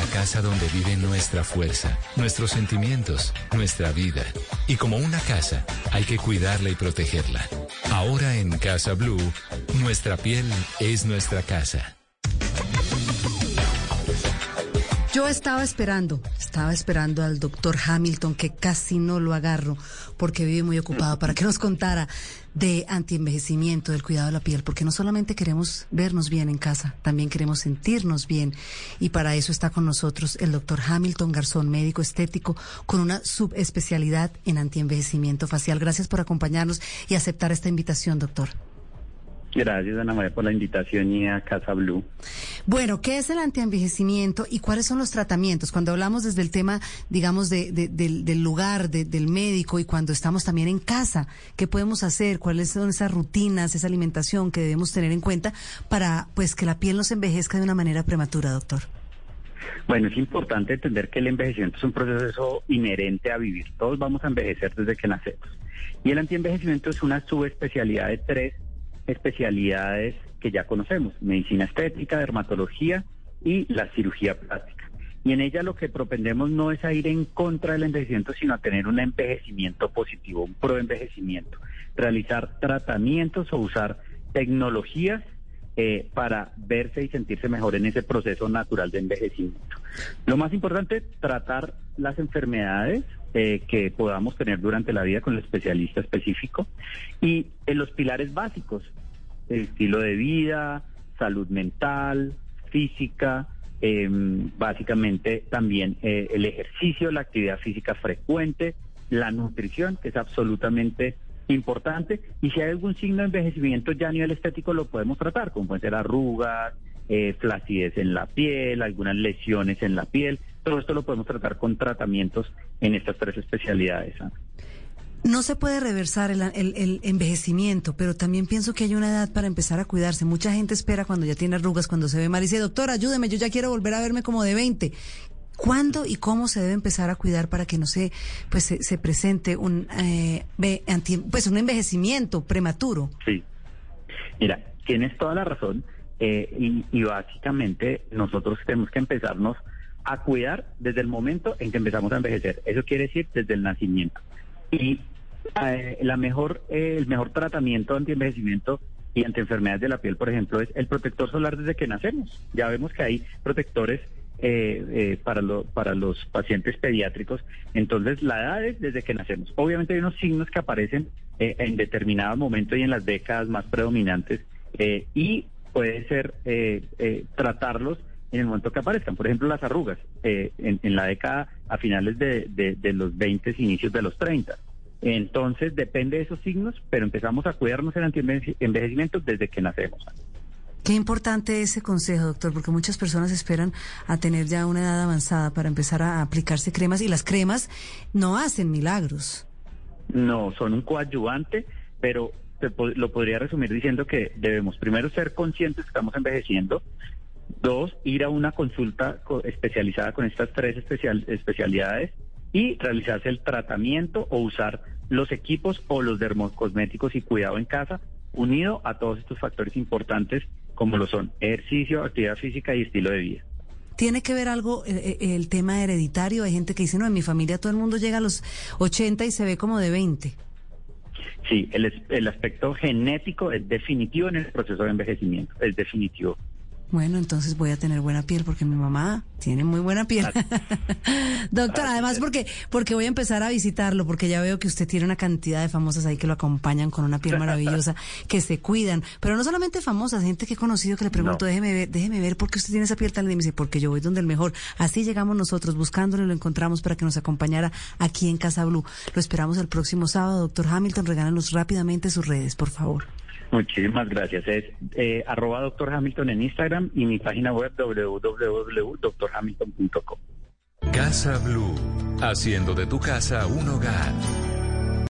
la casa donde vive nuestra fuerza, nuestros sentimientos, nuestra vida. Y como una casa, hay que cuidarla y protegerla. Ahora en Casa Blue, nuestra piel es nuestra casa. Yo estaba esperando, estaba esperando al doctor Hamilton, que casi no lo agarro porque vive muy ocupado, para que nos contara de antienvejecimiento, del cuidado de la piel, porque no solamente queremos vernos bien en casa, también queremos sentirnos bien. Y para eso está con nosotros el doctor Hamilton Garzón, médico estético, con una subespecialidad en antienvejecimiento facial. Gracias por acompañarnos y aceptar esta invitación, doctor. Gracias, Ana María, por la invitación y a Casa Blue. Bueno, ¿qué es el antienvejecimiento y cuáles son los tratamientos? Cuando hablamos desde el tema, digamos, de, del, lugar, del médico y cuando estamos también en casa, ¿qué podemos hacer? ¿Cuáles son esas rutinas, esa alimentación que debemos tener en cuenta para pues que la piel no se envejezca de una manera prematura, doctor? Bueno, es importante entender que el envejecimiento es un proceso inherente a vivir. Todos vamos a envejecer desde que nacemos. Y el antienvejecimiento es una subespecialidad de tres especialidades que ya conocemos, medicina estética, dermatología y la cirugía plástica. Y en ella lo que propendemos no es a ir en contra del envejecimiento, sino a tener un envejecimiento positivo, un proenvejecimiento, realizar tratamientos o usar tecnologías eh, para verse y sentirse mejor en ese proceso natural de envejecimiento. Lo más importante, tratar las enfermedades eh, que podamos tener durante la vida con el especialista específico. Y en los pilares básicos, el estilo de vida, salud mental, física, em, básicamente también eh, el ejercicio, la actividad física frecuente, la nutrición, que es absolutamente importante, y si hay algún signo de envejecimiento ya a nivel estético lo podemos tratar, como pueden ser arrugas, eh, flacidez en la piel, algunas lesiones en la piel, todo esto lo podemos tratar con tratamientos en estas tres especialidades. No se puede reversar el, envejecimiento, pero también pienso que hay una edad para empezar a cuidarse. Mucha gente espera cuando ya tiene arrugas, cuando se ve mal y dice, doctor, ayúdeme, yo ya quiero volver a verme como de 20. ¿Cuándo y cómo se debe empezar a cuidar para que no se, pues, se, presente un, eh, pues, un envejecimiento prematuro? Sí. Mira, tienes toda la razón eh, y, básicamente nosotros tenemos que empezarnos a cuidar desde el momento en que empezamos a envejecer. Eso quiere decir desde el nacimiento. Y eh, la mejor, eh, el mejor tratamiento anti-envejecimiento y ante enfermedades de la piel, por ejemplo, es el protector solar desde que nacemos. Ya vemos que hay protectores eh, para, lo, para los pacientes pediátricos. Entonces, la edad es desde que nacemos. Obviamente hay unos signos que aparecen en determinado momento y en las décadas más predominantes y puede ser tratarlos en el momento que aparezcan. Por ejemplo, las arrugas eh, en, la década a finales de, de, los 20, inicios de los 30. Entonces, depende de esos signos, pero empezamos a cuidarnos el antienvejecimiento desde que nacemos. Qué importante ese consejo, doctor, porque muchas personas esperan a tener ya una edad avanzada para empezar a aplicarse cremas y las cremas no hacen milagros. No, son un coadyuvante, pero lo podría resumir diciendo que debemos primero ser conscientes que estamos envejeciendo, Dos, ir a una consulta especializada con estas tres especial, especialidades y realizarse el tratamiento o usar los equipos o los dermocosméticos y cuidado en casa, unido a todos estos factores importantes como lo son ejercicio, actividad física y estilo de vida. ¿Tiene que ver algo el, eh, eh, el tema hereditario? Hay gente que dice, no, en mi familia todo el mundo llega a los 80 y se ve como de 20. Sí, el, el aspecto genético es definitivo en el proceso de envejecimiento, es definitivo. Bueno, entonces voy a tener buena piel porque mi mamá tiene muy buena piel. Doctor, además porque porque voy a empezar a visitarlo porque ya veo que usted tiene una cantidad de famosas ahí que lo acompañan con una piel maravillosa, que se cuidan, pero no solamente famosas, gente que he conocido que le pregunto, déjeme ver, déjeme ver por qué usted tiene esa piel tan linda y me dice, porque yo voy donde el mejor. Así llegamos nosotros buscándolo y lo encontramos para que nos acompañara aquí en Casa Blue. Lo esperamos el próximo sábado, doctor Hamilton, regálanos rápidamente sus redes, por favor. Muchísimas gracias. Es eh, arroba doctor Hamilton en Instagram y mi página web www.drhamilton.com. Casa Blue, haciendo de tu casa un hogar.